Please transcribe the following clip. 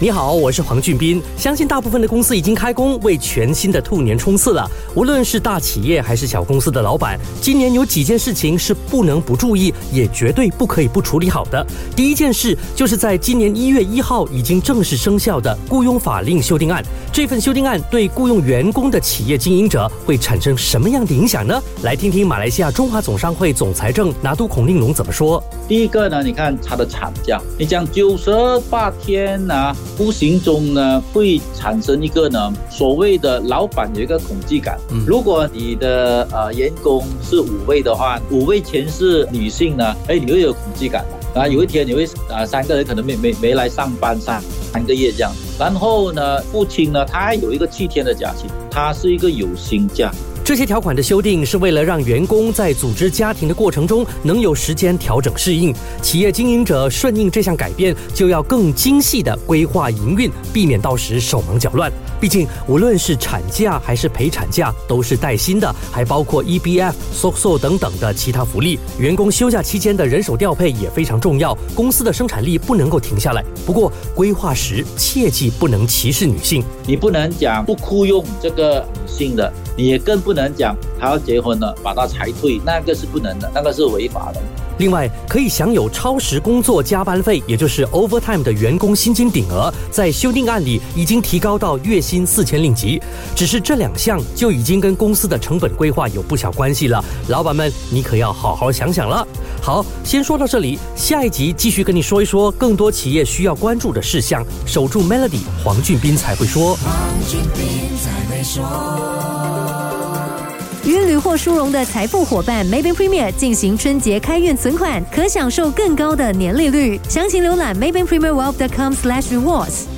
你好，我是黄俊斌。相信大部分的公司已经开工，为全新的兔年冲刺了。无论是大企业还是小公司的老板，今年有几件事情是不能不注意，也绝对不可以不处理好的。第一件事就是在今年一月一号已经正式生效的雇佣法令修订案。这份修订案对雇佣员工的企业经营者会产生什么样的影响呢？来听听马来西亚中华总商会总裁正拿督孔令龙怎么说。第一个呢，你看他的产假，你讲九十八天呢？无形中呢，会产生一个呢所谓的老板有一个恐惧感。如果你的呃员工是五位的话，五位全是女性呢，哎，你会有恐惧感的啊。有一天你会啊三个人可能没没没来上班上三个月这样。然后呢，父亲呢，他还有一个七天的假期，他是一个有薪假。这些条款的修订是为了让员工在组织家庭的过程中能有时间调整适应。企业经营者顺应这项改变，就要更精细的规划营运，避免到时手忙脚乱。毕竟，无论是产假还是陪产假，都是带薪的，还包括 EBF、SOCO 等等的其他福利。员工休假期间的人手调配也非常重要，公司的生产力不能够停下来。不过，规划时切记不能歧视女性，你不能讲不雇佣这个女性的。你也更不能讲他要结婚了，把他裁退，那个是不能的，那个是违法的。另外，可以享有超时工作加班费，也就是 overtime 的员工薪金顶额，在修订案里已经提高到月薪四千令吉。只是这两项就已经跟公司的成本规划有不小关系了，老板们，你可要好好想想了。好，先说到这里，下一集继续跟你说一说更多企业需要关注的事项。守住 Melody，黄俊斌才会说。与屡获殊荣的财富伙伴 Maven Premier 进行春节开运存款，可享受更高的年利率。详情浏览 Maven Premier Wealth.com/rewards。